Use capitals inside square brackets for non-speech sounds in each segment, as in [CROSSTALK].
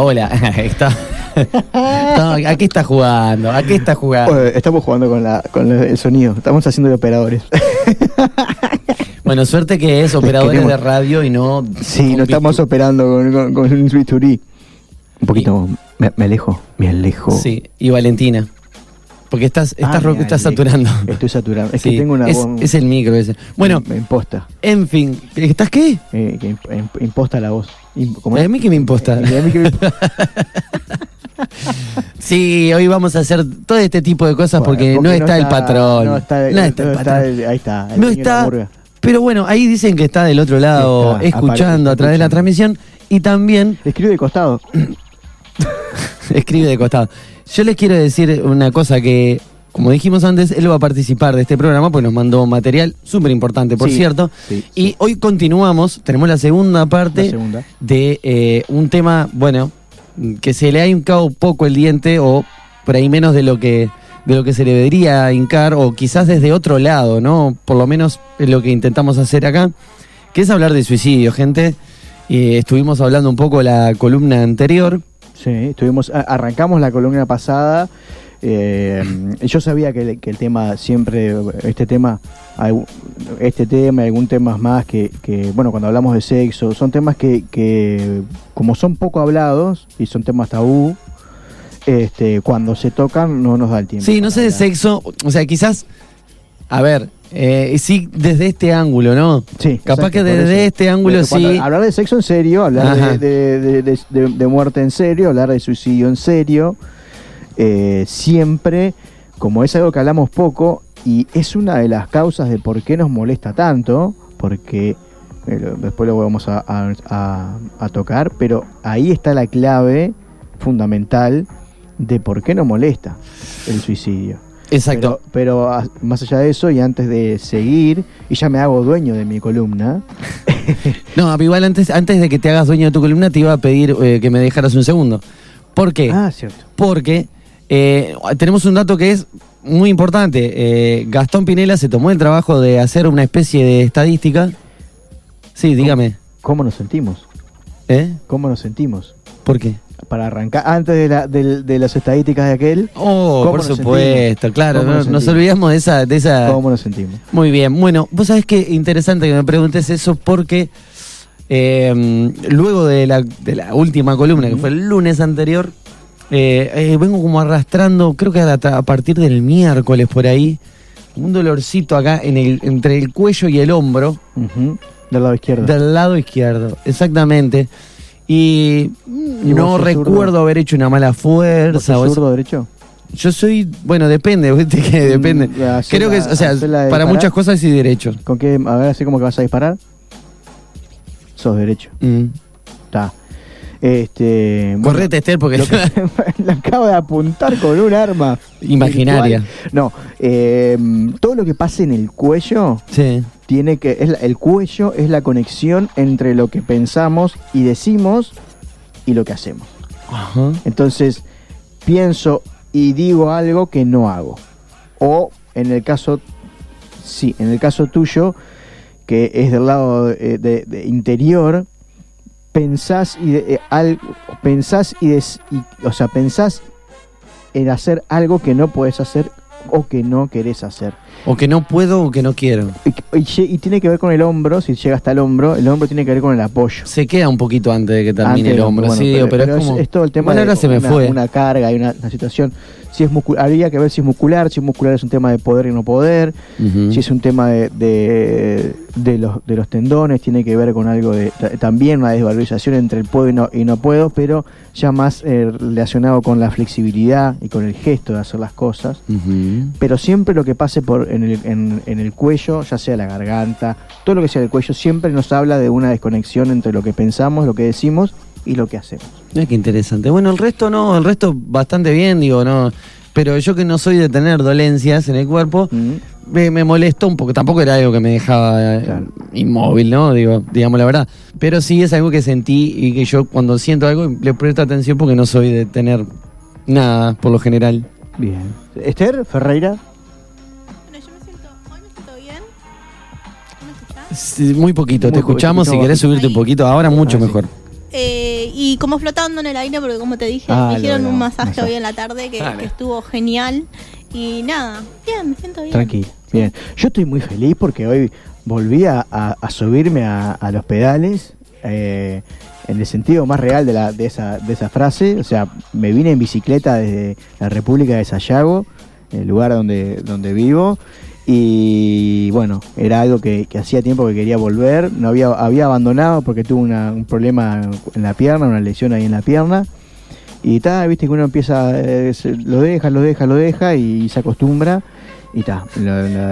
Hola, hola. [LAUGHS] Está, está- ¿A qué está jugando? ¿A qué está jugando? Estamos jugando con, la, con el sonido, estamos haciendo de operadores. [LAUGHS] Bueno, suerte que es operadores de radio y no. Sí, no estamos operando con, con, con un bisturí. Un poquito, me, me alejo, me alejo. Sí, y Valentina. Porque estás, estás, Ah, estás saturando. Estoy saturando. Es Sí, que tengo una es, voz. es el micro ese. Bueno, imposta. en fin. ¿Estás qué? eh, que imposta la voz. ¿Cómo A mí que me imposta. A [LAUGHS] mí que me- Sí, hoy vamos a hacer todo este tipo de cosas porque, Porque no, está el patrón. No está, No está el no patrón. el- ahí está. el No está. Pero bueno, ahí dicen que está del otro lado escuchando a través de la transmisión y también Escribe de costado. [COUGHS] escribe de costado. Yo les quiero decir una cosa que, como dijimos antes, él va a participar de este programa, pues nos mandó material súper importante, por Sí, cierto. sí, y hoy continuamos, tenemos la segunda parte La segunda. de eh, un tema, bueno, que se le ha hincado poco el diente o por ahí menos de lo que de lo que se le debería hincar o quizás desde otro lado, ¿no? Por lo menos es lo que intentamos hacer acá, que es hablar de suicidio, gente. Y estuvimos hablando un poco la columna anterior. Sí, estuvimos, arrancamos la columna pasada. Eh, yo sabía que, el- que el tema siempre, este tema, este tema algún temas más que, que, bueno, cuando hablamos de sexo, son temas que, que como son poco hablados y son temas tabú, este, cuando se tocan no nos da el tiempo. Sí, no sé de sexo, o sea, quizás, a ver, eh, sí desde este ángulo, ¿no? Sí, Capaz exacto, que desde este ángulo sí. Hablar de sexo en serio, hablar de- de muerte en serio, hablar de suicidio en serio, eh, siempre, como es algo que hablamos poco, y es una de las causas de por qué nos molesta tanto, porque eh, después lo vamos a, a- a- a tocar, pero ahí está la clave fundamental de por qué nos molesta el suicidio. Exacto. Pero, más allá de eso, y antes de seguir, y ya me hago dueño de mi columna, [LAUGHS] No, igual antes, antes de que te hagas dueño de tu columna, te iba a pedir eh, que me dejaras un segundo. ¿Por qué? Ah, cierto. Porque eh, tenemos un dato que es muy importante. Eh, Gastón Pinela se tomó el trabajo de hacer una especie de estadística. Sí, dígame. ¿Cómo nos sentimos? ¿Eh? ¿Cómo nos sentimos? ¿Por qué? Para arrancar, antes de, la, del- de las estadísticas de aquel, Oh, ¿Cómo por supuesto, sentimos? claro. ¿Cómo no- nos olvidamos de esa, de esa. ¿cómo nos sentimos? Muy bien. Bueno, vos sabés que interesante que me preguntes eso porque eh, luego de la, de la última columna, que fue el lunes anterior, eh, eh, vengo como arrastrando, creo que a, partir del miércoles por ahí, un dolorcito acá en el, entre el cuello y el hombro, Del lado izquierdo. del lado izquierdo, exactamente. Y, ¿Y no vos sos recuerdo zurdo? haber hecho una mala ¿Vos fuerza. sos eso. zurdo derecho? Yo soy, bueno, depende, [LAUGHS] ¿viste? que depende. Mm, hacé Creo que, o sea, para disparar. muchas cosas y derechos. ¿Con qué? A ver, así como que vas a disparar. Sos derecho. Mm. Este. bueno, Correte, Esther, porque que- [LAUGHS] [LAUGHS] le acabo de apuntar con un arma. Imaginaria. virtual. No, eh, todo lo que pasa en el cuello Sí. tiene que. Es la- el cuello es la conexión entre lo que pensamos y decimos y lo que hacemos. Ajá. Entonces, pienso y digo algo que no hago. O en el caso, sí, en el caso tuyo, que es del lado eh, de, de interior, pensás y de- eh, al- pensás y, des- y- o sea, pensás en hacer algo que no puedes hacer o que no querés hacer. O que no puedo o que no quiero. Y, y- y tiene que ver con el hombro, si llega hasta el hombro, el hombro tiene que ver con el apoyo. Se queda un poquito antes de que termine Antes el hombro, bueno, sí, digo, pero, es como. todo el tema Bueno, de ahora se me una, fue. una carga y una, una situación. Si es muscu- habría que ver si es muscular, si es muscular es un tema de poder y no poder, si es un tema de, de, de los, de los tendones, tiene que ver con algo de ta- también una desvalorización entre el puedo y no, y no puedo, pero ya más eh, relacionado con la flexibilidad y con el gesto de hacer las cosas. Pero siempre lo que pase por en el, en, en el cuello, ya sea la garganta, todo lo que sea el cuello, siempre nos habla de una desconexión entre lo que pensamos, lo que decimos y lo que hacemos. Mira qué interesante. Bueno, el resto no, el resto bastante bien, digo, no. Pero yo que no soy de tener dolencias en el cuerpo, Mm. me, me molestó un poco. Tampoco era algo que me dejaba eh, Claro. inmóvil, ¿no? Digo, digamos la verdad. Pero sí es algo que sentí y que yo cuando siento algo le presto atención porque no soy de tener nada, por lo general. Bien. Esther Ferreira. Bueno, yo me siento, hoy me siento bien. ¿Me escuchás? Sí, muy poquito, Muy te poquito, escuchamos. Si querés subirte un poquito, ahora mucho Ah, sí. Eh, y como flotando en el aire, porque como te dije, Ah, me hicieron un masaje masaje. hoy en la tarde que, estuvo genial. Y nada, bien, me siento bien. Tranquilo. Bien. Yo estoy muy feliz porque hoy volví a, a- a subirme a, a los pedales. eh, en el sentido más real de, la, de, esa, de esa frase. O sea, me vine en bicicleta desde la República de Sayago, el lugar donde, donde vivo. Y bueno, era algo que, que hacía tiempo que quería volver. No había, había abandonado porque tuve una- un problema en la pierna, una lesión ahí en la pierna. Y está, viste que uno empieza, eh, se- lo deja, lo deja, lo deja y se acostumbra. Y está.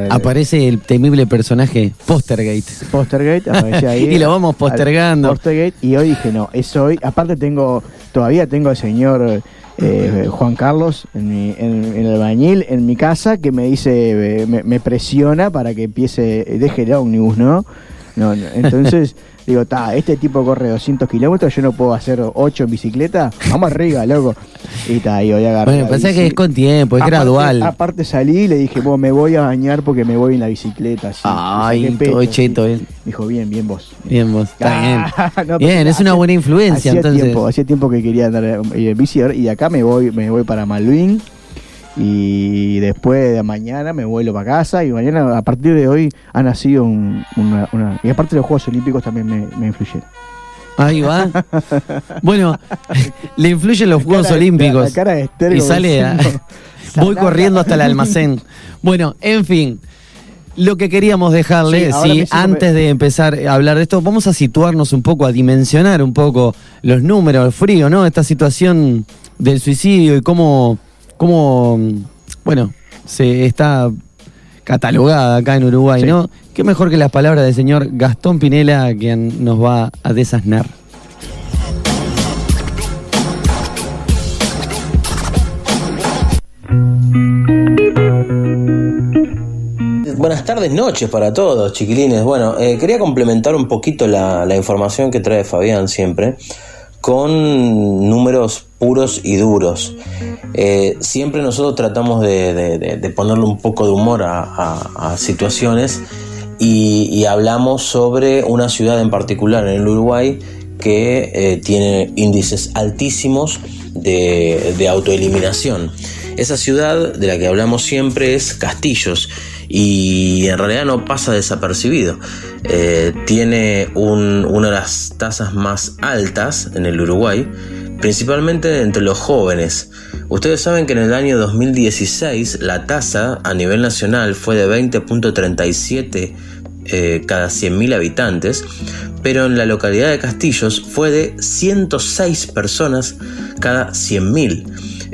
Aparece el temible personaje Postergate. Postergate aparecía ahí. [LAUGHS] Y lo vamos postergando. Postergate, y hoy dije, no, es hoy. Aparte tengo, todavía tengo al señor eh, Juan Carlos en, mi, en, el bañil, en mi casa, que me dice, eh, me, me presiona para que empiece, deje el ómnibus, ¿no? No, no, Entonces, [LAUGHS] digo, está, este tipo corre 200 kilómetros, yo no puedo hacer 8 en bicicleta. Vamos arriba, loco. Y está, y hoy agarré. Bueno, la pensé bici. que es con tiempo, es Aparte- gradual. Aparte salí y le dije, vos me voy a bañar porque me voy en la bicicleta. así. Ay, pecho, todo así. cheto, eh. Dijo, bien, bien vos. Bien, vos. Está bien. Ah, [LAUGHS] no, Bien, pero es una buena influencia, hacía entonces. Tiempo, hacía tiempo que quería andar eh, en bici y de acá me voy, me voy para Malvin y después de mañana me vuelo para casa y mañana a partir de hoy ha nacido un- una, una- y aparte los Juegos Olímpicos también me, me influyeron. Ahí va. [LAUGHS] Bueno, [LAUGHS] le influyen los Juegos cara Olímpicos. la cara de Esther y sale a- [LAUGHS] Voy corriendo hasta el almacén. Bueno, en fin. Lo que queríamos dejarle, Sí, me antes de empezar a hablar de esto, vamos a situarnos un poco, a dimensionar un poco los números, el frío, ¿no? Esta situación del suicidio y cómo, cómo bueno, se está catalogada acá en Uruguay, Sí. ¿no? Qué mejor que las palabras del señor Gastón Pinela, quien nos va a desasnar. Buenas tardes, noches para todos, chiquilines. Bueno, eh, quería complementar un poquito la, la información que trae Fabián siempre con números puros y duros. Eh, siempre nosotros tratamos de, ponerle un poco de humor a, situaciones y, hablamos sobre una ciudad en particular en el Uruguay que eh, tiene índices altísimos de autoeliminación. Esa ciudad de la que hablamos siempre es Castillos y en realidad no pasa desapercibido. Eh, tiene un- una de las tasas más altas en el Uruguay, principalmente entre los jóvenes. Ustedes saben que en el año 2016 la tasa a nivel nacional fue de 20.37 eh, cada 100.000 habitantes, pero en la localidad de Castillos fue de 106 personas cada 100.000,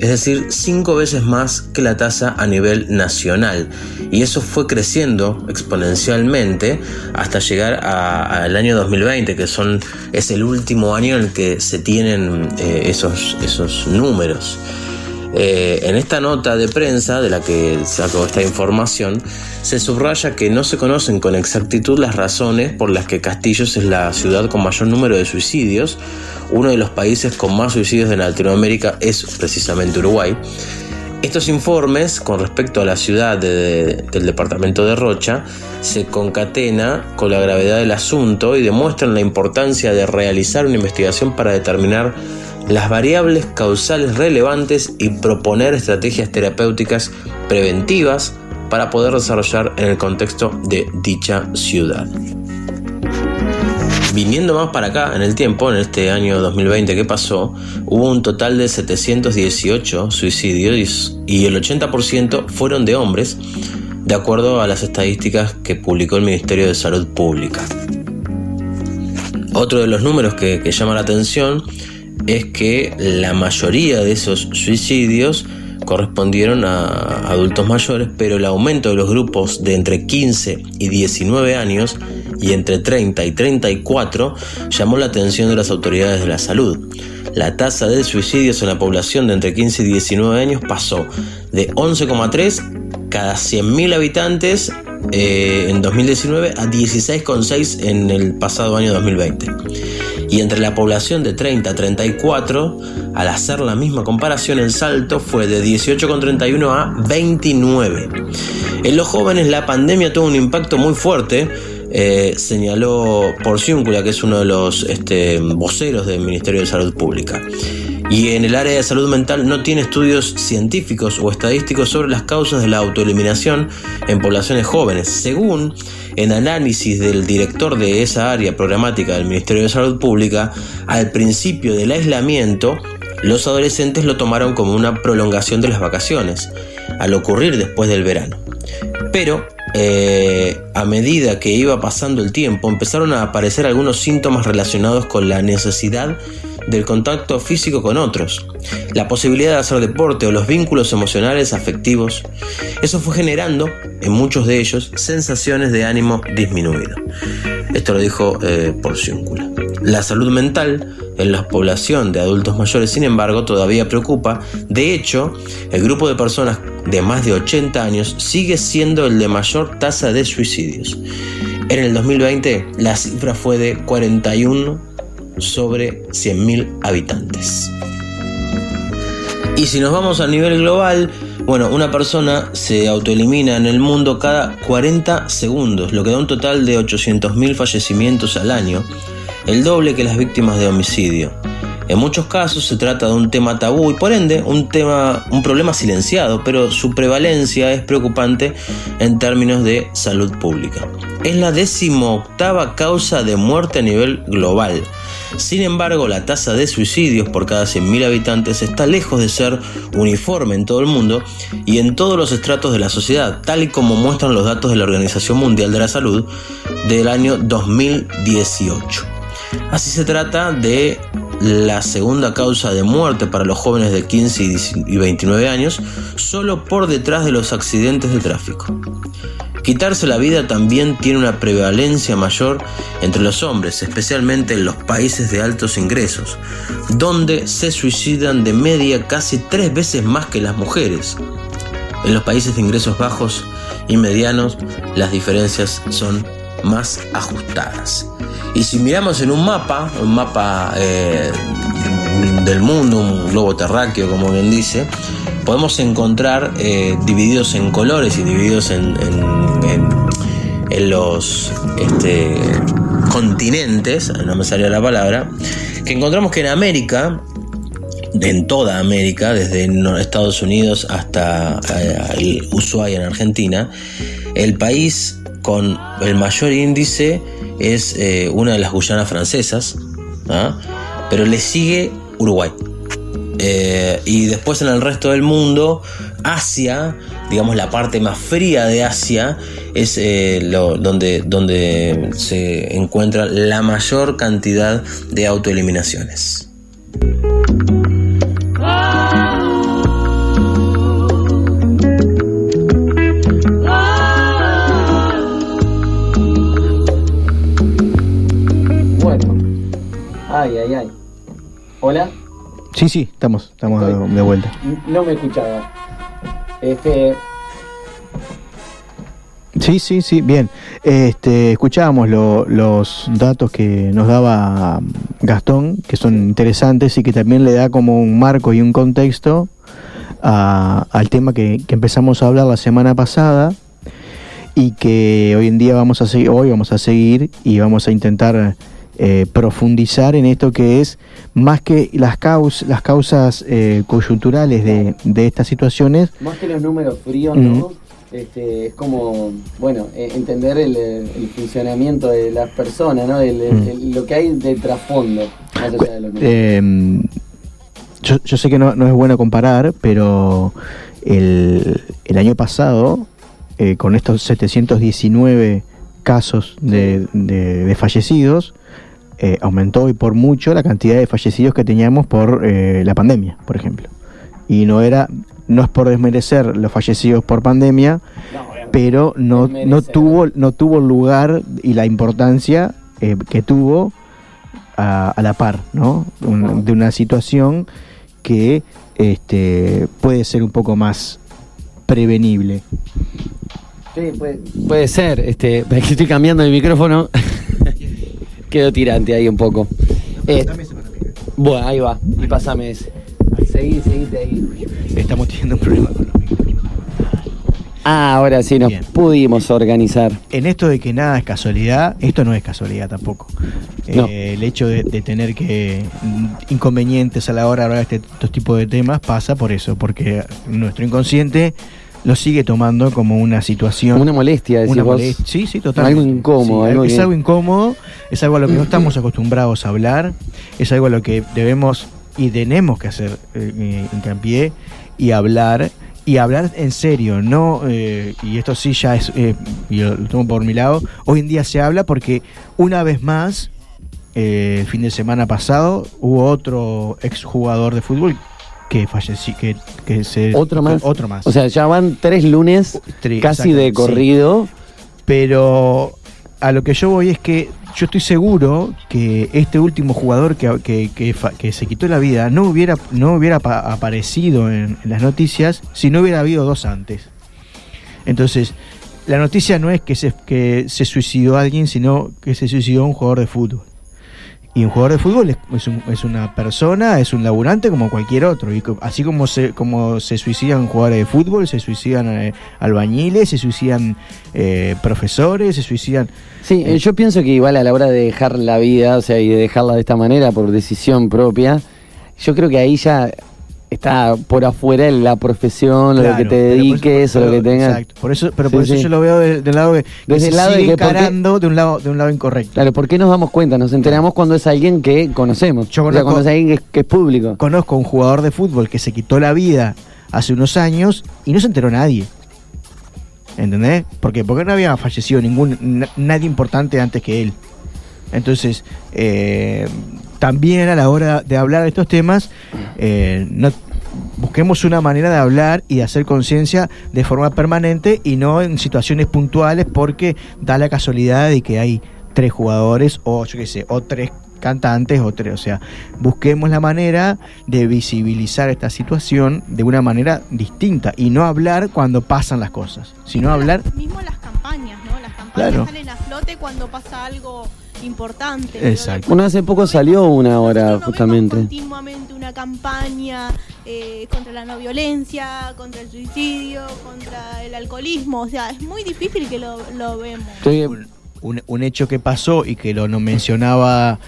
es decir, cinco veces más que la tasa a nivel nacional. Y eso fue creciendo exponencialmente hasta llegar al año 2020, que son, es el último año en el que se tienen eh, esos, esos números. Eh, en esta nota de prensa de la que saco esta información, se subraya que no se conocen con exactitud las razones por las que Castillos es la ciudad con mayor número de suicidios. Uno de los países con más suicidios de Latinoamérica es precisamente Uruguay. Estos informes con respecto a la ciudad de- del departamento de Rocha se concatena con la gravedad del asunto y demuestran la importancia de realizar una investigación para determinar las variables causales relevantes y proponer estrategias terapéuticas preventivas para poder desarrollar en el contexto de dicha ciudad. Viniendo más para acá en el tiempo, en este año 2020 que pasó, hubo un total de 718 suicidios y el 80% fueron de hombres, de acuerdo a las estadísticas que publicó el Ministerio de Salud Pública. Otro de los números que, llama la atención es que la mayoría de esos suicidios correspondieron a adultos mayores, pero el aumento de los grupos de entre 15 y 19 años y entre 30 y 34 llamó la atención de las autoridades de la salud. La tasa de suicidios en la población de entre 15 y 19 años pasó de 11,3 cada 100.000 habitantes eh, en 2019 a 16,6 en el pasado año 2020. Y entre la población de 30 a 34, al hacer la misma comparación, el salto fue de 18,31 a 29. En los jóvenes la pandemia tuvo un impacto muy fuerte, eh, señaló Porciúncula, que es uno de los este, voceros del Ministerio de Salud Pública. Y en el área de salud mental no tiene estudios científicos o estadísticos sobre las causas de la autoeliminación en poblaciones jóvenes. Según en análisis del director de esa área programática del Ministerio de Salud Pública, al principio del aislamiento, los adolescentes lo tomaron como una prolongación de las vacaciones, al ocurrir después del verano. Pero eh, a medida que iba pasando el tiempo, empezaron a aparecer algunos síntomas relacionados con la necesidad del contacto físico con otros, la posibilidad de hacer deporte o los vínculos emocionales afectivos. Eso fue generando, en muchos de ellos, sensaciones de ánimo disminuido. Esto lo dijo eh, Porciúncula. La salud mental en la población de adultos mayores, sin embargo, todavía preocupa. De hecho, el grupo de personas de más de 80 años sigue siendo el de mayor tasa de suicidios. En el 2020, la cifra fue de 41 sobre 100.000 habitantes. Y si nos vamos a nivel global, bueno, una persona se autoelimina en el mundo cada 40 segundos, lo que da un total de 800.000 fallecimientos al año, el doble que las víctimas de homicidio. En muchos casos se trata de un tema tabú y por ende un tema, un problema silenciado, pero su prevalencia es preocupante en términos de salud pública. Es la decimoctava causa de muerte a nivel global. Sin embargo, la tasa de suicidios por cada 100.000 habitantes está lejos de ser uniforme en todo el mundo y en todos los estratos de la sociedad, tal y como muestran los datos de la Organización Mundial de la Salud del año 2018. Así se trata de la segunda causa de muerte para los jóvenes de 15 y 29 años, solo por detrás de los accidentes de tráfico. Quitarse la vida también tiene una prevalencia mayor entre los hombres, especialmente en los países de altos ingresos, donde se suicidan de media casi tres veces más que las mujeres. En los países de ingresos bajos y medianos las diferencias son más ajustadas. Y si miramos en un mapa, un mapa eh, del mundo, un globo terráqueo como bien dice, podemos encontrar eh, divididos en colores y divididos en, en, en, los este, continentes, no me salía la palabra, que encontramos que en América, en toda América, desde Estados Unidos hasta eh, Ushuaia en Argentina, el país con el mayor índice es eh, una de las Guyanas francesas, ¿ah? pero le sigue Uruguay. Eh, y después en el resto del mundo, Asia, digamos la parte más fría de Asia, es eh, donde, donde se encuentra la mayor cantidad de autoeliminaciones. Bueno. Ay, ay, ay. Hola. Sí, sí, estamos, estamos de, de vuelta. No me escuchaba. Este, Sí, sí, sí, bien. Este, escuchábamos lo- los datos que nos daba Gastón, que son interesantes y que también le da como un marco y un contexto a- al tema que, que empezamos a hablar la semana pasada y que hoy en día vamos a seguir, hoy vamos a seguir y vamos a intentar eh, profundizar en esto que es más que las, caus las causas eh, coyunturales de, de estas situaciones, Más que los números fríos, ¿no? Este, es como, bueno, eh, entender el, el funcionamiento de las personas, ¿no? Mm. lo que hay de trasfondo, más allá de los números. Eh, yo, yo sé que no, no es bueno comparar, pero el, el año pasado, eh, con estos 719 casos de, de- de fallecidos, eh, aumentó y por mucho la cantidad de fallecidos que teníamos por eh, la pandemia, por ejemplo. Y no era, no es por desmerecer los fallecidos por pandemia, pero no, no tuvo no tuvo el lugar y la importancia eh, que tuvo a, a la par ¿no? De una situación que este puede ser un poco más prevenible Sí, puede, puede ser, este, [LAUGHS] es que estoy cambiando el micrófono. [LAUGHS] Quedo tirante ahí un poco. Eh, bueno, ahí va, y pasame ese. Seguí, seguite ahí. estamos teniendo un problema con los micrófonos. Ah, ahora sí nos Bien. pudimos organizar. en esto de que nada es casualidad, esto no es casualidad tampoco. Eh, No. El hecho de, de tener que mm, inconvenientes a la hora de hablar de este- estos tipos de temas pasa por eso, porque nuestro inconsciente lo sigue tomando como una situación Una molestia, decís una vos. molestia. Sí, sí, totalmente. Algo incómodo, Sí, algo es que- algo incómodo, es algo a lo que no estamos acostumbrados a hablar, es algo a lo que debemos y tenemos que hacer eh, eh, hincapié y hablar. Y hablar en serio, no, eh, y esto sí ya es, eh, y lo, lo tomo por mi lado, hoy en día se habla porque una vez más, eh, el fin de semana pasado, hubo otro exjugador de fútbol que falleció, que, que se... Otro más. Otro más. O sea, ya van tres lunes Tri- casi exacto, de sí. corrido. Pero a lo que yo voy es que yo estoy seguro que este último jugador que, que, que se quitó la vida no hubiera, no hubiera pa- aparecido en, en las noticias si no hubiera habido dos antes. Entonces, la noticia no es que se, que se suicidó alguien, sino que se suicidó un jugador de fútbol. Y un jugador de fútbol es, es un- es una persona, es un laburante como cualquier otro. Y así como se, como se suicidan jugadores de fútbol, se suicidan eh, albañiles, se suicidan eh, profesores, se suicidan... Sí, Eh. yo pienso que igual a la hora de dejar la vida, o sea, y de dejarla de esta manera por decisión propia, yo creo que ahí ya está por afuera la profesión, o lo que te Claro, eso- dediques, o lo que tengas. Exacto, por eso, pero Sí, por eso sí. yo lo veo de- del lado de que Desde se el lado de sigue que qué- encarando de un lado, de un lado incorrecto. Claro, ¿por qué nos damos cuenta? Nos enteramos cuando es alguien que conocemos. Yo o sea, conozco- cuando es alguien que es, que es público. Conozco a un jugador de fútbol que se quitó la vida hace unos años y no se enteró nadie. ¿Entendés? ¿Por qué? Porque no había fallecido ningún na- nadie importante antes que él. Entonces, eh, también a la hora de hablar de estos temas, eh, no, busquemos una manera de hablar y de hacer conciencia de forma permanente y no en situaciones puntuales porque da la casualidad de que hay tres jugadores o yo qué sé, o tres cantantes o tres, o sea, busquemos la manera de visibilizar esta situación de una manera distinta y no hablar cuando pasan las cosas, sino hablar Mismo las campañas, ¿no? Las campañas Claro. salen a flote cuando pasa algo importante. Exacto. Bueno, hace poco salió una hora, no justamente. vemos continuamente una campaña eh, contra la no violencia, contra el suicidio, contra el alcoholismo. O sea, es muy difícil que lo, lo vemos. Un- un hecho que pasó y que lo no mencionaba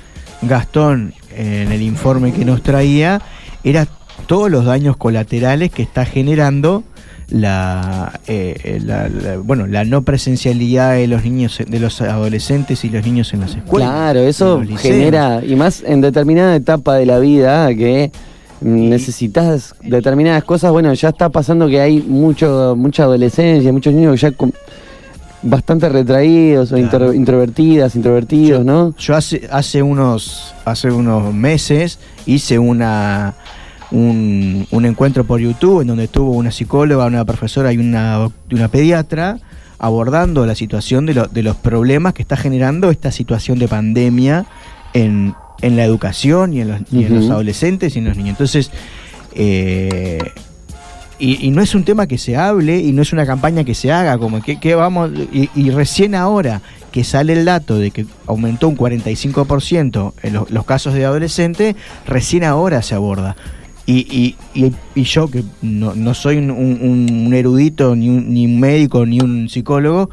Gastón en el informe que nos traía, era todos los daños colaterales que está generando la, eh, la- la- bueno la no presencialidad de los niños de los adolescentes y los niños en las escuelas Claro, eso genera, y más en determinada etapa de la vida que mm, necesitas determinadas cosas, bueno, ya está pasando que hay mucho mucha adolescencia, muchos niños ya con- bastante retraídos o Claro. intro- introvertidas, introvertidos, ¿no? Yo hace, hace unos hace unos meses hice una un, un encuentro por YouTube en donde estuvo una psicóloga, una profesora y una, una pediatra abordando la situación de, lo- de los problemas que está generando esta situación de pandemia en, en la educación y en los, y en los Ujú. adolescentes y en los niños. Entonces, eh, y, y no es un tema que se hable y no es una campaña que se haga, como que, que vamos, y, y recién ahora que sale el dato de que aumentó un 45% en los, los casos de adolescente, recién ahora se aborda. Y, y, y, y yo, que no, no soy un, un- un erudito, ni un, ni un médico, ni un psicólogo,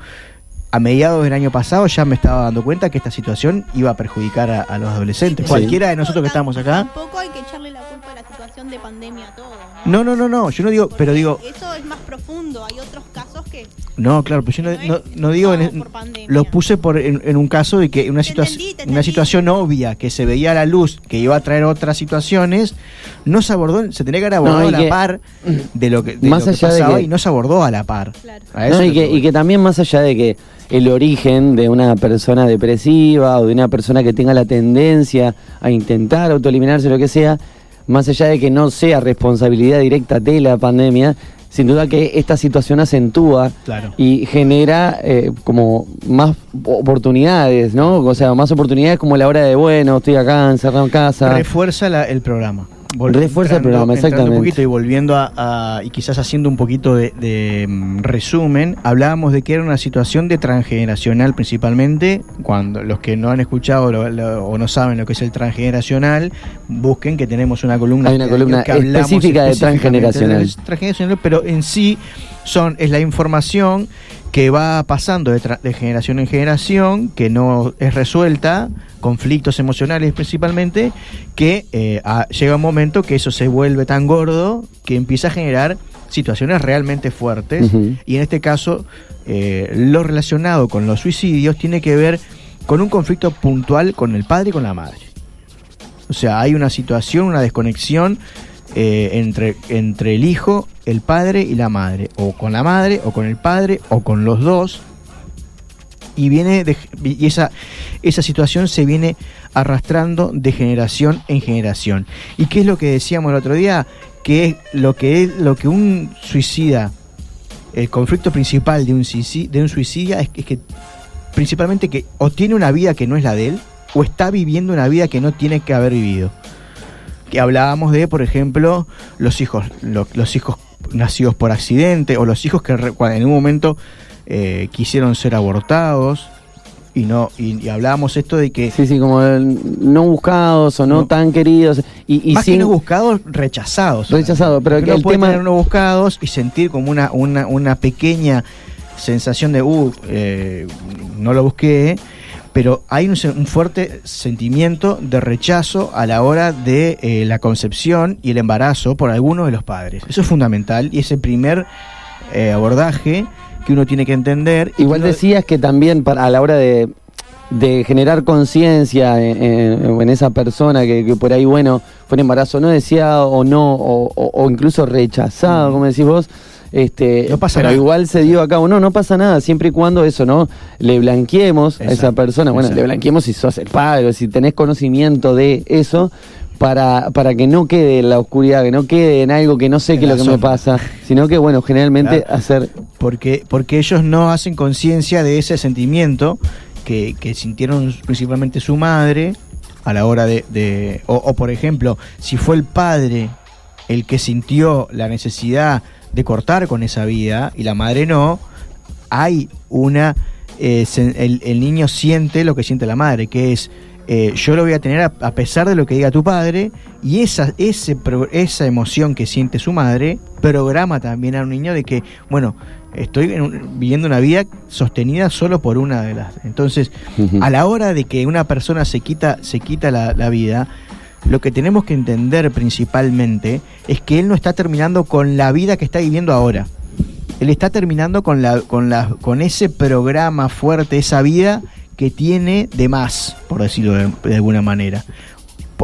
a mediados del año pasado ya me estaba dando cuenta que esta situación iba a perjudicar a, a los adolescentes. Sí. Cualquiera de nosotros que estamos acá. Tampoco hay que echarle la culpa a la situación de pandemia a todo. No, no, no, no, yo no digo, pero digo, Eso es más profundo. Hay otros casos que. No, claro, pero yo no, no, no digo, en- lo puse por en, en un caso de que una, situa- entendí, te una situación obvia que se veía a la luz, que iba a traer otras situaciones, no se abordó, se tenía que haber abordado a la que- par de lo que, de Más lo que allá de que- y no se abordó a la par. Claro. A eso No, es y, que, y que también más allá de que el origen de una persona depresiva o de una persona que tenga la tendencia a intentar autoeliminarse, lo que sea, más allá de que no sea responsabilidad directa de la pandemia, sin duda que esta situación acentúa Claro. y genera eh, como más oportunidades, ¿no? O sea, más oportunidades como la hora de, bueno, estoy acá encerrado en casa. Refuerza la- el programa. Refuerza el programa, exactamente. un poquito y volviendo a, a- y quizás haciendo un poquito de, de, mm, resumen, hablábamos de que era una situación de transgeneracional principalmente. Cuando los que no han escuchado lo- lo- o no saben lo que es el transgeneracional, busquen que tenemos una columna. Hay una que- columna que específica de transgeneracional. de transgeneracional, pero en sí son es la información que va pasando de, tra- de generación en generación, que no es resuelta, conflictos emocionales principalmente, que eh, a- llega un momento que eso se vuelve tan gordo que empieza a generar situaciones realmente fuertes. Y en este caso, eh, lo relacionado con los suicidios tiene que ver con un conflicto puntual con el padre y con la madre. O sea, hay una situación, una desconexión eh, entre, entre el hijo, el padre y la madre. O con la madre, o con el padre, o con los dos. Y viene de- y esa, esa situación se viene arrastrando de generación en generación. ¿Y qué es lo que decíamos el otro día? Que es lo que es lo que un suicida, el conflicto principal de un de un suicida es, es que principalmente que o tiene una vida que no es la de él, o está viviendo una vida que no tiene que haber vivido. Que hablábamos de, por ejemplo, los hijos, lo- los hijos nacidos por accidente, o los hijos que en un momento eh, quisieron ser abortados, y no, y, y hablábamos esto de que Sí, sí, como no buscados o no, No. tan queridos. Y, y más sin, que no buscados, rechazados. Rechazados, pero que el tema- tener no buscados y sentir como una, una, una pequeña sensación de, uh, eh, no lo busqué, pero hay un, un fuerte sentimiento de rechazo a la hora de eh, la concepción y el embarazo por alguno de los padres. Eso es fundamental y es el primer eh, abordaje que uno tiene que entender. Igual que uno- decías que también para, a la hora de, de generar conciencia en, en- en esa persona que, que por ahí, bueno, fue un embarazo no deseado o no, o, o- o incluso rechazado, como decís vos. Este, No pasa pero nada. igual se dio a cabo, no, no pasa nada, siempre y cuando eso, ¿no? Le blanqueemos a esa persona, bueno, le blanqueemos si sos el padre, o si tenés conocimiento de eso, para, para que no quede en la oscuridad, que no quede en algo que no sé qué es lo que me pasa, sino que, bueno, generalmente Claro. hacer porque, porque ellos no hacen conciencia de ese sentimiento que, que sintieron principalmente su madre a la hora de... de- o, o, por ejemplo, si fue el padre el que sintió la necesidad de cortar con esa vida y la madre no, hay una... eh, el, el niño siente lo que siente la madre, que es... eh, yo lo voy a tener a, a pesar de lo que diga tu padre y esa, ese, pro- esa emoción que siente su madre programa también a un niño de que, bueno, estoy un- viviendo una vida sostenida solo por una de las... Entonces, a la hora de que una persona se quita, se quita la, la vida, lo que tenemos que entender principalmente es que él no está terminando con la vida que está viviendo ahora. Él está terminando con, la, con, la, con ese programa fuerte, esa vida que tiene de más, por decirlo de, alguna manera.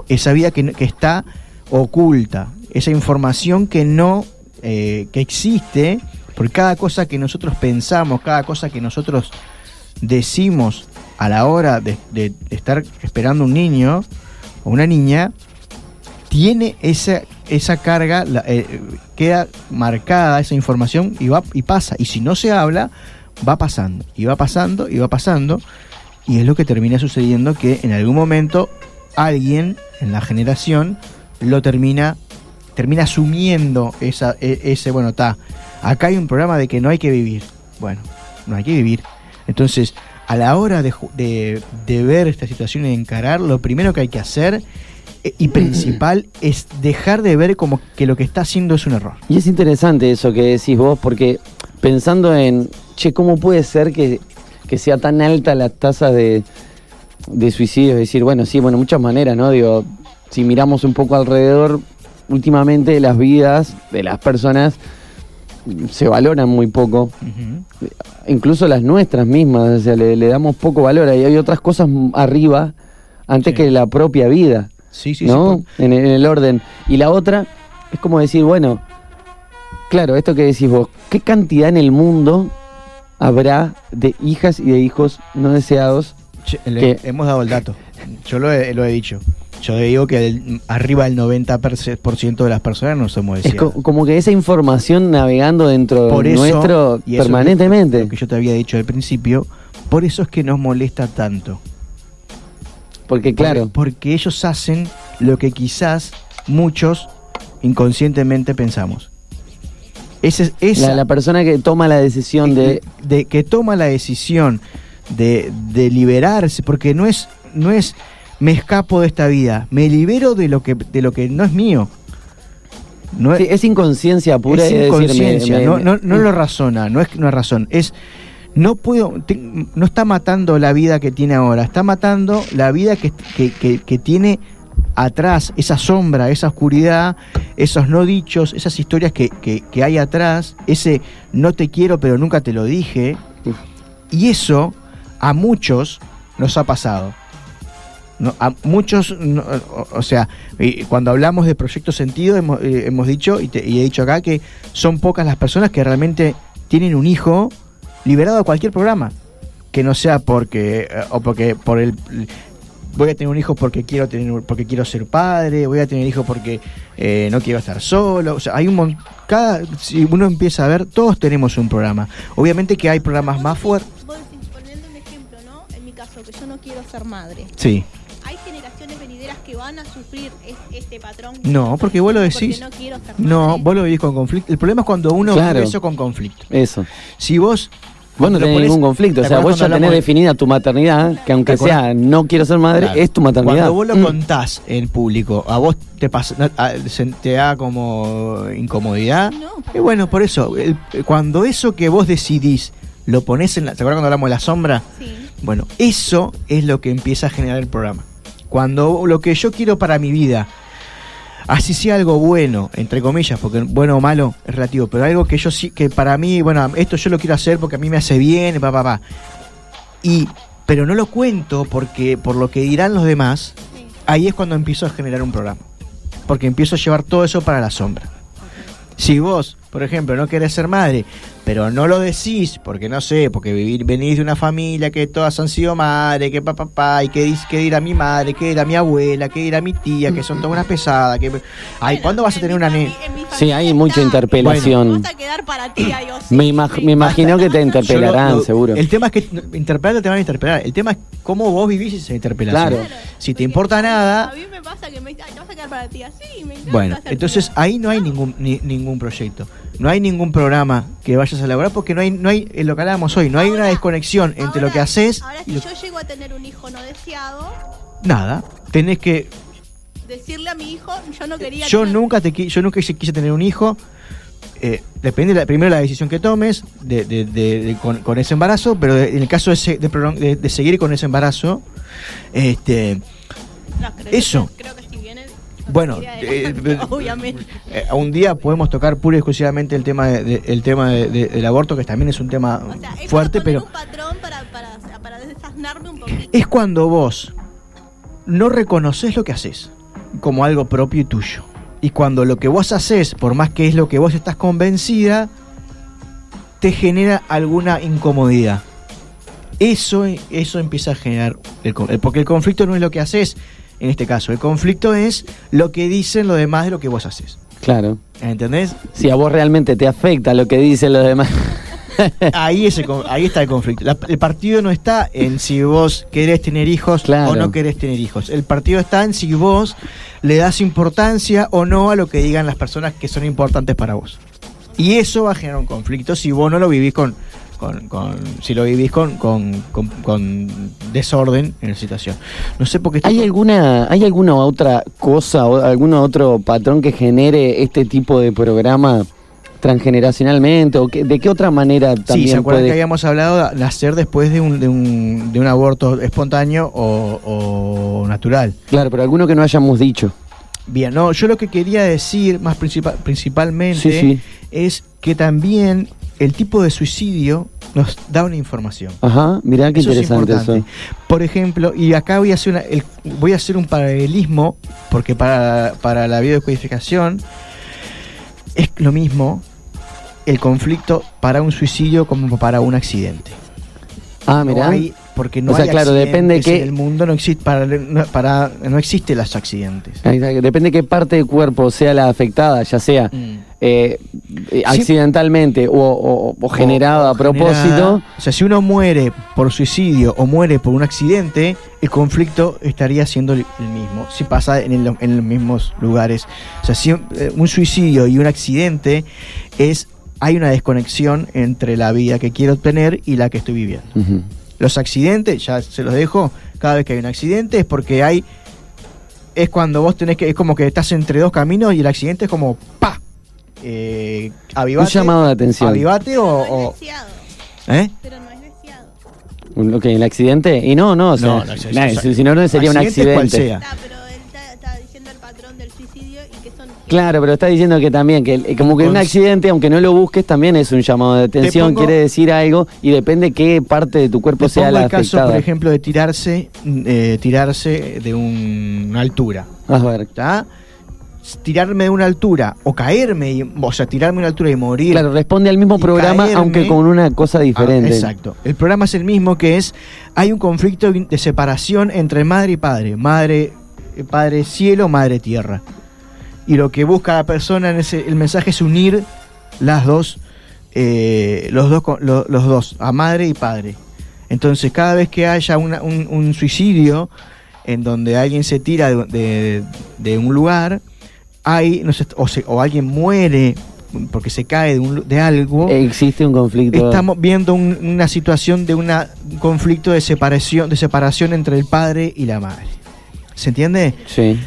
Esa vida que, que está oculta, esa información que no, eh, que existe, por cada cosa que nosotros pensamos, cada cosa que nosotros decimos a la hora de estar esperando un niño una niña, tiene esa, esa carga, eh, queda marcada esa información y, va, y pasa. Y si no se habla, va pasando, y va pasando, y va pasando. Y es lo que termina sucediendo que en algún momento alguien en la generación lo termina, termina asumiendo esa, e- ese, bueno, está, acá hay un programa de que no hay que vivir. Bueno, no hay que vivir. Entonces, a la hora de, de, de ver esta situación y de encarar, lo primero que hay que hacer eh, y principal [CLEARS THROAT] es dejar de ver como que lo que está haciendo es un error. Y es interesante eso que decís vos, porque pensando en, che, ¿cómo puede ser que, que sea tan alta la tasa de, de suicidio? Es decir, bueno, sí, bueno, muchas maneras, ¿no? Digo, si miramos un poco alrededor, últimamente las vidas de las personas se valoran muy poco, incluso las nuestras mismas, o sea, le, le damos poco valor. Y hay otras cosas arriba antes Sí. que la propia vida. Sí, sí, ¿no? sí. En, el- en el orden. Y la otra es como decir, bueno, claro, esto que decís vos, ¿qué cantidad en el mundo habrá de hijas y de hijos no deseados? Che, le- que- hemos dado el dato. Yo lo he, lo he dicho. Yo digo que el- arriba del 90% de las personas no somos Es deseadas. co- como que esa información navegando dentro Por eso, nuestro y eso es permanentemente. Lo que yo te había dicho al principio, por eso es que nos molesta tanto. Porque claro, Porque, porque ellos hacen lo que quizás muchos inconscientemente pensamos. Ese, esa, la, la persona que toma la decisión de... de que toma la decisión de, de liberarse, porque no es, no es me escapo de esta vida, me libero de lo que, de lo que no es mío. No Sí, es inconsciencia pura. es y decir, me- inconsciencia, me- no, no, no lo razona, no es una razón, es no puedo, te- no está matando la vida que tiene ahora, está matando la vida que, que, que- que tiene atrás, esa sombra, esa oscuridad, esos no dichos, esas historias que, que- que hay atrás, ese no te quiero pero nunca te lo dije, y eso a muchos nos ha pasado. No, a muchos, no, o, sea, cuando hablamos de Proyecto Sentido, hemos, eh, hemos dicho, y, te- y he dicho acá, que son pocas las personas que realmente tienen un hijo liberado de cualquier programa. Que no sea porque, eh, o porque por el voy a tener un hijo porque quiero tener porque quiero ser padre, voy a tener hijo porque eh, no quiero estar solo. O sea, hay un mon- cada si uno empieza a ver, todos tenemos un programa. Obviamente que hay programas más fuertes. Vos decís, poniendo un ejemplo, ¿no? En mi caso, que yo no quiero ser madre. Sí. ¿Hay generaciones venideras que van a sufrir es- este patrón? No, porque vos lo decís. no quiero vos lo vivís con conflicto. El problema es cuando uno Claro. vive eso con conflicto. Eso. Si vos Vos no tenés ponés- ningún conflicto. O ¿te sea, vos ya tenés de- definida tu maternidad, que aunque sea no quiero ser madre, Claro. es tu maternidad. Cuando vos lo Mm. contás en público, a vos te pasa, a- se- te da como incomodidad. No, y bueno, por eso, el- cuando eso que vos decidís lo pones en la. ¿Te acuerdas cuando hablamos de la sombra? Sí. Bueno, eso es lo que empieza a generar el programa. Cuando lo que yo quiero para mi vida, así sea algo bueno, entre comillas, porque bueno o malo es relativo, pero algo que yo sí, que para mí, bueno, esto yo lo quiero hacer porque a mí me hace bien, pa, pa, pa. Y, pero no lo cuento porque, por lo que dirán los demás, ahí es cuando empiezo a generar un programa. Porque empiezo a llevar todo eso para la sombra. Si vos, por ejemplo, no querés ser madre, pero no lo decís, porque no sé, porque vivir, venís de una familia que todas han sido madre, que papá, papá, y que, que dirá mi madre, que dirá mi abuela, que dirá mi tía, que son todas unas pesadas, que... Ay, ¿cuándo vas a en tener una nena? Sí, hay mucha interpelación. Me imag- me imagino que te interpelarán, seguro. El tema es que interpelar te van a interpelar. El tema es cómo vos vivís esa interpelación. Claro. Si te importa nada- A mí me pasa que me dicen, "Ay, te vas a quedar para ti así. Me Bueno, entonces tía". ahí no hay ningún ni- ningún proyecto, no hay ningún programa que vayas a elaborar porque no hay no hay lo que hablábamos hoy, no hay una desconexión entre lo ahora- que haces Ahora, y si lo- yo llego a tener un hijo no deseado, nada. Tenés que decirle a mi hijo, yo no quería. yo nunca te yo nunca quise, tener un hijo. eh, depende de la, primero de la decisión que tomes de, de- de- de- con, con ese embarazo, pero en el caso de, de seguir con ese embarazo, este No, creo eso. Creo que. Bueno, eh, eh, [LAUGHS] obviamente. eh, un día podemos tocar pura y exclusivamente el tema de- de- el tema de- de- del aborto, que también es un tema O sea, es fuerte, pero un patrón para, para, para desasnarme un poquito. es cuando vos no reconoces lo que haces como algo propio y tuyo. Y cuando lo que vos haces, por más que es lo que vos estás convencida, te genera alguna incomodidad. Eso, eso empieza a generar, el, porque el conflicto no es lo que haces, en este caso, el conflicto es lo que dicen los demás de lo que vos haces. Claro. ¿Entendés? Si a vos realmente te afecta lo que dicen los demás. [LAUGHS] Ahí, está el conflicto. La- el partido no está en si vos querés tener hijos Claro. o no querés tener hijos. El partido está en si vos le das importancia o no a lo que digan las personas que son importantes para vos. Y eso va a generar un conflicto si vos no lo vivís con, con, con- si lo vivís con, con, con- desorden en la situación. No sé por qué estoy ¿Hay alguna, ¿Hay alguna otra cosa o algún otro patrón que genere este tipo de programa transgeneracionalmente? ¿O qué- de qué otra manera Sí, ¿se también acuerdan puede...? que habíamos hablado de nacer después de un, de un, de un aborto espontáneo o, o natural? Claro, pero alguno que no hayamos dicho. Bien, no, yo lo que quería decir más principal, principalmente Sí, sí. es que también el tipo de suicidio nos da una información. Ajá, mirá qué Eso interesante eso. Por ejemplo, y acá voy a hacer una, el- voy a hacer un paralelismo porque para, para la biodecodificación es lo mismo el conflicto para un suicidio como para un accidente. Ah, No mirá. hay- porque no O sea, hay claro, depende en el mundo no existe para, no, para no existe los accidentes. Depende qué parte del cuerpo sea la afectada, ya sea Mm. Eh, accidentalmente o, o- o generada O- a propósito. generada. O sea, si uno muere por suicidio o muere por un accidente, el conflicto estaría siendo el mismo. Si pasa en, el- en los mismos lugares. O sea, si eh, un suicidio y un accidente es. Hay una desconexión entre la vida que quiero tener y la que estoy viviendo. Los accidentes, ya se los dejo, cada vez que hay un accidente es porque hay. Es cuando vos tenés que. Es como que estás entre dos caminos y el accidente es como. ¡Pa! Eh, Un avivate, llamado de atención. avivate o. O- ¿Eh? pero no es deseado. Un- ok, el accidente. Y no, no, o sea, No, no, sí, sí, nah, sí. si, si no, no sería un Accidente cual accidente. sea. Está, pero él está, está diciendo el patrón del suicidio y que son... Claro, pero está diciendo que también, que el- como que un Cons- accidente, aunque no lo busques, también es un llamado de atención, pongo- quiere decir algo y depende qué parte de tu cuerpo Te sea pongo la el caso, afectada. por ejemplo, de tirarse, eh, tirarse de un- una altura. A ver, ¿Está? Tirarme de una altura o caerme, y- o sea, tirarme de una altura y morir. claro, responde al mismo programa, caerme- aunque con una cosa Ah, diferente. exacto. El programa es el mismo que es, hay un conflicto de separación entre madre y padre. Madre, eh, padre cielo, madre tierra. Y lo que busca la persona en ese, el mensaje es unir las dos, eh, los dos, lo- los dos, a madre y padre. Entonces, cada vez que haya una- un, un suicidio en donde alguien se tira de, de- de un lugar, hay, no sé, o, se- o alguien muere porque se cae de, un lu- de algo, Existe un conflicto. estamos viendo un- una situación de una, un conflicto de separación, de separación entre el padre y la madre. ¿Se entiende? Sí.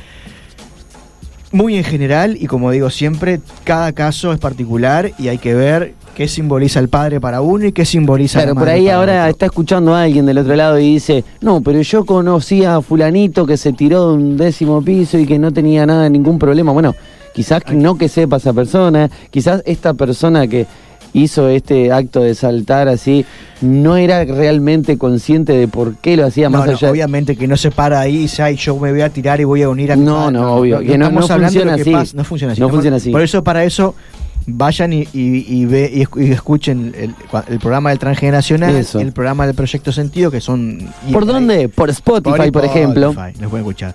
Muy en general, y como digo siempre, cada caso es particular y hay que ver qué simboliza el padre para uno y qué simboliza Claro, la por madre ahí para ahora otro. está escuchando a alguien del otro lado y dice, no, pero yo conocí a fulanito que se tiró de un décimo piso y que no tenía nada, ningún problema. Bueno, quizás que no que sepa esa persona, quizás esta persona que hizo este acto de saltar así, no era realmente consciente de por qué lo hacía No, más no, allá. obviamente que no se para ahí y dice, ay, yo me voy a tirar y voy a unir a mi No, padre". no, obvio, que no- estamos no funciona que así. pasa, No funciona así. No Por- funciona así. Por eso, para eso, vayan y, y- y ve, y, escu- y escuchen el, el programa del Transgeneracional, Eso. el programa del Proyecto Sentido, que son... y- ¿Por dónde? Por Spotify, por, ejemplo. Spotify, los pueden escuchar.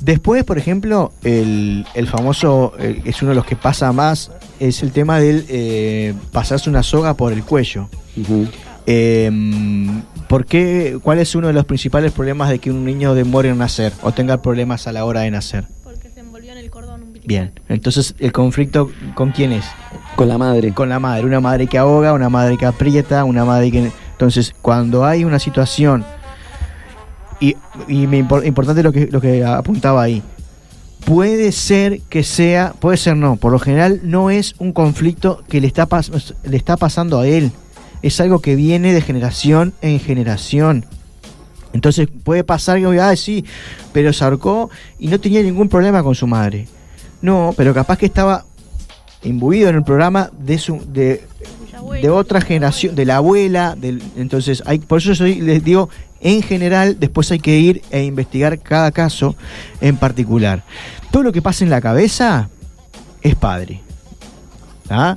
Después, por ejemplo, el, el famoso, eh, es uno de los que pasa más, es el tema del eh, pasarse una soga por el cuello. Eh, ¿por qué, ¿Cuál es uno de los principales problemas de que un niño demore en nacer o tenga problemas a la hora de nacer? Porque se envolvió en el cordón umbilical. Bien, entonces el conflicto con quién es? Con la madre. Con la madre, una madre que ahoga, una madre que aprieta, una madre que... Entonces, cuando hay una situación, y, y me impor- importante lo que, lo que apuntaba ahí, puede ser que sea, puede ser no, por lo general no es un conflicto que le está, pas- le está pasando a él, es algo que viene de generación en generación. Entonces puede pasar que, ah, sí, pero se ahorcó y no tenía ningún problema con su madre. No, pero capaz que estaba imbuido en el programa de su de, de otra generación, de la abuela, del, entonces hay, por eso soy, les digo, en general, después hay que ir e investigar cada caso en particular. Todo lo que pasa en la cabeza es padre. ¿Ah?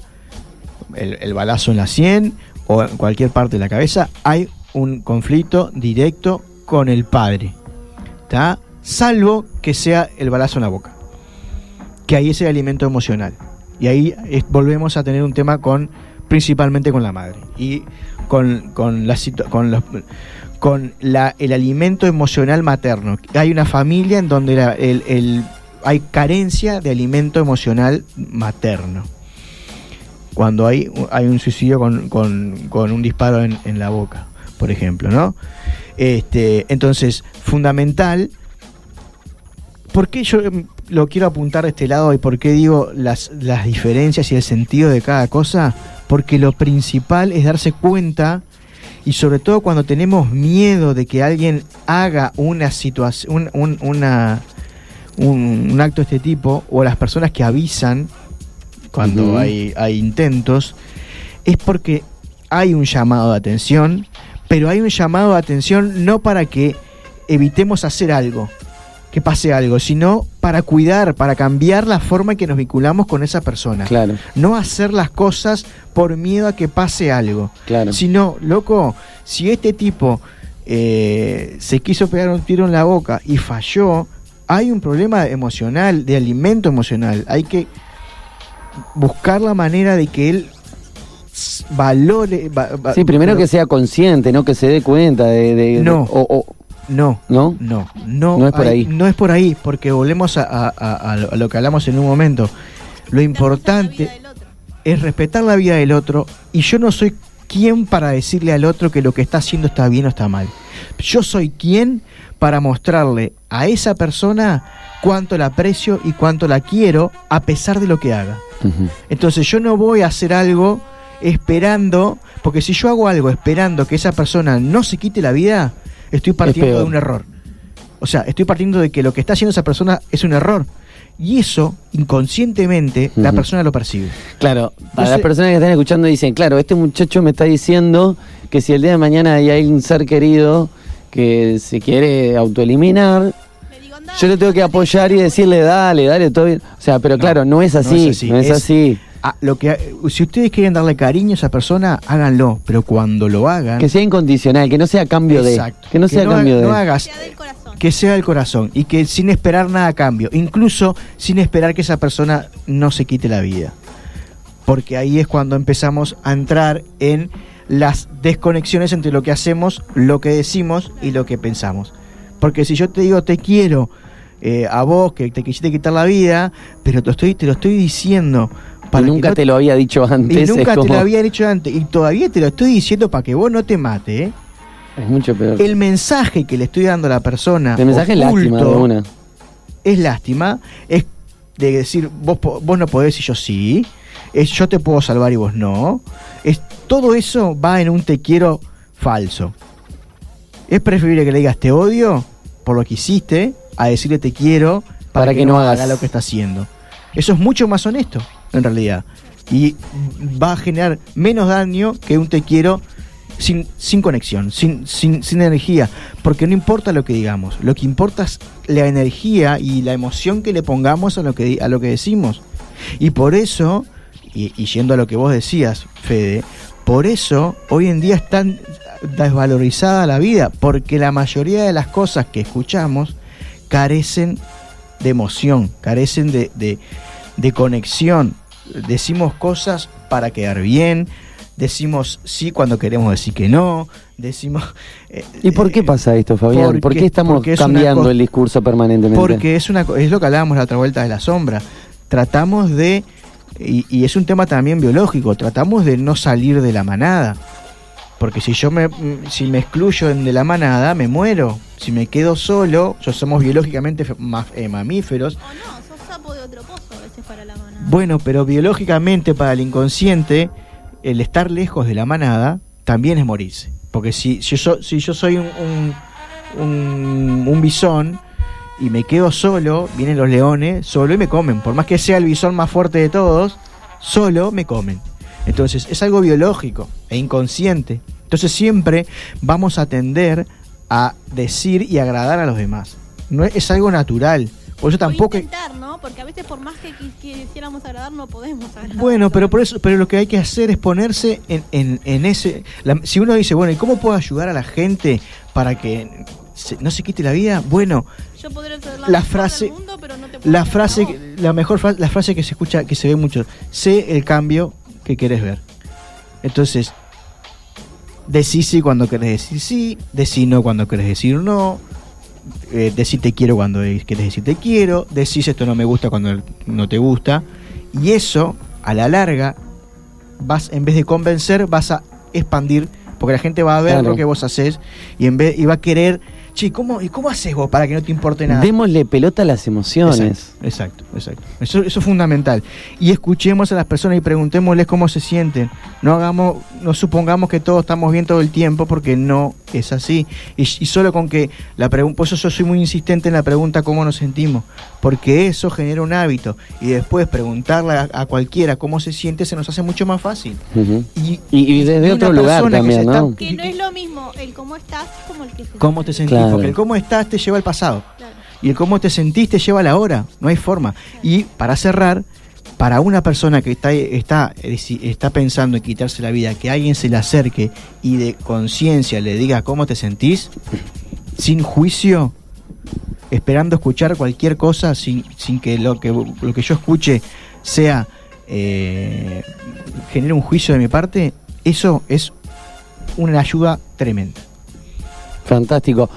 El, el balazo en la 100 o en cualquier parte de la cabeza, hay un conflicto directo con el padre. ¿Tá? Salvo que sea el balazo en la boca. Que ahí es el alimento emocional. Y ahí volvemos a tener un tema con principalmente con la madre. Y con, con, la, con, con la, el alimento emocional materno. Hay una familia en donde el- el- hay carencia de alimento emocional materno. cuando hay, hay un suicidio con, con- un disparo en, en la boca, por ejemplo, ¿no? Este, entonces, fundamental. ¿Por qué yo lo quiero apuntar de este lado y por qué digo las, las diferencias y el sentido de cada cosa? Porque lo principal es darse cuenta y sobre todo cuando tenemos miedo de que alguien haga una situación, un, un- una, un, un acto de este tipo, o las personas que avisan cuando hay, hay intentos, es porque hay un llamado de atención, pero hay un llamado de atención no para que evitemos hacer algo, que pase algo, sino para cuidar, para cambiar la forma en que nos vinculamos con esa persona. Claro, No hacer las cosas por miedo a que pase algo. claro. Sino, loco, si este tipo eh, se quiso pegar un tiro en la boca y falló, hay un problema emocional, de alimento emocional. Hay que buscar la manera de que él valore. va- va- Sí, primero pero- que sea consciente, no que se dé cuenta de... de- de- No. o- o- No, ¿No? no, no. No es por hay- ahí. No es por ahí, porque volvemos a, a- a- a lo- que hablamos en un momento. Lo importante es respetar la vida del otro y yo no soy quien para decirle al otro que lo que está haciendo está bien o está mal. Yo soy quien para mostrarle a esa persona cuánto la aprecio y cuánto la quiero a pesar de lo que haga. Entonces yo no voy a hacer algo esperando, porque si yo hago algo esperando que esa persona no se quite la vida, estoy partiendo de un error. O sea, estoy partiendo de que lo que está haciendo esa persona es un error. Y eso, inconscientemente, la persona lo percibe. Claro, para Entonces- las personas que están escuchando dicen, claro, este muchacho me está diciendo que si el día de mañana hay un ser querido que se quiere autoeliminar, Le digo, "Andá, yo le tengo que apoyar y decirle, dale, dale, todo bien. O sea, pero No, claro, no es no es así, así, no es es- así. Ah, lo que, si ustedes quieren darle cariño a esa persona, háganlo. Pero cuando lo hagan, Que sea incondicional, que no sea a cambio Exacto. de. Que no sea a cambio ha- de. no hagas sea del corazón. que sea el corazón y que sin esperar nada a cambio, incluso sin esperar que esa persona no se quite la vida. Porque ahí es cuando empezamos a entrar en las desconexiones entre lo que hacemos, lo que decimos y lo que pensamos. Porque si yo te digo te quiero eh, a vos que te quisiste quitar la vida, pero te, estoy, te lo estoy diciendo Y que nunca no te lo había dicho y antes. es nunca te lo había dicho antes y todavía te lo estoy diciendo para que vos no te mate. ¿eh? Es mucho peor. El mensaje que le estoy dando a la persona El mensaje es lástima de oculto, una. es lástima, es de decir, vos, vos no podés y yo sí, es yo te puedo salvar y vos no. Es, todo eso va en un te quiero falso. Es preferible que le digas te odio por lo que hiciste a decirle te quiero para, que, no haga lo que está haciendo. Eso es mucho más honesto, en realidad. Y va a generar menos daño que un te quiero sin, sin conexión, sin, sin, sin energía. Porque no importa lo que digamos, lo que importa es la energía y la emoción que le pongamos a lo que, a lo que decimos. Y por eso, y, y yendo a lo que vos decías, Fede, por eso hoy en día es tan desvalorizada la vida, porque la mayoría de las cosas que escuchamos carecen de emoción, carecen de, de- de conexión. Decimos cosas para quedar bien, decimos sí cuando queremos decir que no, decimos... eh, ¿Y por qué eh, pasa esto, Fabián? ¿Por porque- qué estamos porque es una cambiando el discurso permanentemente? porque es una co- es lo que hablábamos la otra vuelta de la sombra. Tratamos de y, y es un tema también biológico, tratamos de no salir de la manada. Porque si yo me mm, si me excluyo de la manada, me muero. Si me quedo solo, yo somos biológicamente eh, mamíferos. No, de otro pozo a veces para la manada. Bueno, pero biológicamente para el inconsciente, el estar lejos de la manada también es morirse. Porque si, si, yo, si yo soy un, un, un- un bisón y me quedo solo, vienen los leones solo y me comen. Por más que sea el bisón más fuerte de todos, solo me comen. Entonces es algo biológico e inconsciente. Entonces siempre vamos a tender a decir y agradar a los demás. No es, es algo natural. Por eso tampoco... intentar, ¿no? Porque a veces por más que qui- quisiéramos agradar, no podemos agradar. Bueno, pero por eso, pero lo que hay que hacer es ponerse en, en, en ese. la- si uno dice, bueno, ¿y cómo puedo ayudar a la gente para que se- no se quite la vida? Bueno, Yo podré ser la frase- del mundo, pero no te puedo la frase, vos. la mejor frase, la frase que se escucha, que se ve mucho, sé el cambio que querés ver. Entonces, decí sí cuando querés decir sí, decí no cuando querés decir no, eh, decí te quiero cuando querés decir te quiero, decís esto no me gusta cuando no te gusta, y eso, a la larga, vas, en vez de convencer, vas a expandir, porque la gente va a ver Claro. lo que vos haces y en vez y va a querer, che, ¿cómo, ¿y cómo haces vos para que no te importe nada? Démosle pelota a las emociones. Exacto, exacto, exacto. Eso, eso es fundamental. Y escuchemos a las personas y preguntémosles cómo se sienten. No hagamos, no supongamos que todos estamos bien todo el tiempo porque no es así. Y, y solo con que la pregunta, por eso yo soy muy insistente en la pregunta cómo nos sentimos, porque eso genera un hábito y después preguntarle a, a cualquiera cómo se siente se nos hace mucho más fácil. Y, Y, y desde otro lugar persona que también, se ¿no? está- Que no es lo mismo el cómo estás como el que se ¿Cómo te sentís? Claro. Porque el cómo estás te lleva al pasado. Claro. Y el cómo te sentís te lleva a la hora, no hay forma. Y para cerrar, para una persona que está, está, está pensando en quitarse la vida, que alguien se le acerque y de conciencia le diga cómo te sentís, sin juicio, esperando escuchar cualquier cosa, sin, sin que, lo que lo que yo escuche sea eh, genere un juicio de mi parte, eso es una ayuda tremenda. Fantástico.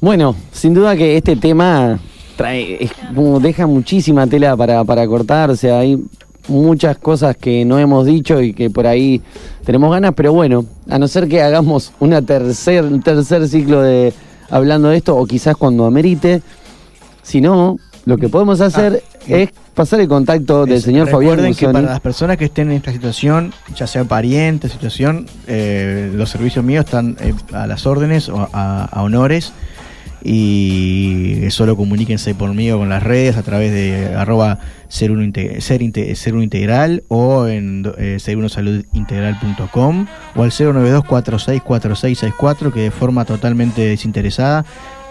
Bueno, sin duda que este tema trae, es como deja muchísima tela para, para cortarse. Hay muchas cosas que no hemos dicho y que por ahí tenemos ganas, pero bueno, a no ser que hagamos una tercer, un tercer ciclo de hablando de esto, o quizás cuando amerite, si no, lo que podemos hacer Ah, es pasar el contacto del Es- señor Fabián Recuerden que para las personas que estén en esta situación, ya sea pariente, situación, eh, los servicios míos están eh, a las órdenes o a, a honores y solo comuníquense por mí o con las redes a través de arroba ser uno, inte- ser, inte- ser uno integral o en eh, serunosaludintegral.com o al 092 464664 que de forma totalmente desinteresada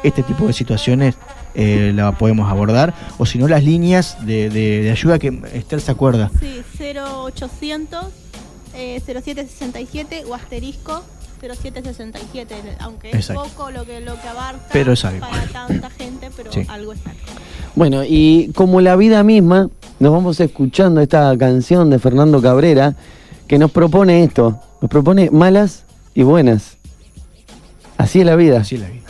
este tipo de situaciones eh, la podemos abordar. O si no las líneas de ayuda que Esther se acuerda. Sí, 0800 eh, 0767 o asterisco 0767, aunque es poco lo que, lo que abarca Pero es algo. para tanta gente, pero Sí. algo es algo. Bueno, y como la vida misma, nos vamos escuchando esta canción de Fernando Cabrera que nos propone esto, nos propone malas y buenas. Así es la vida. así es la vida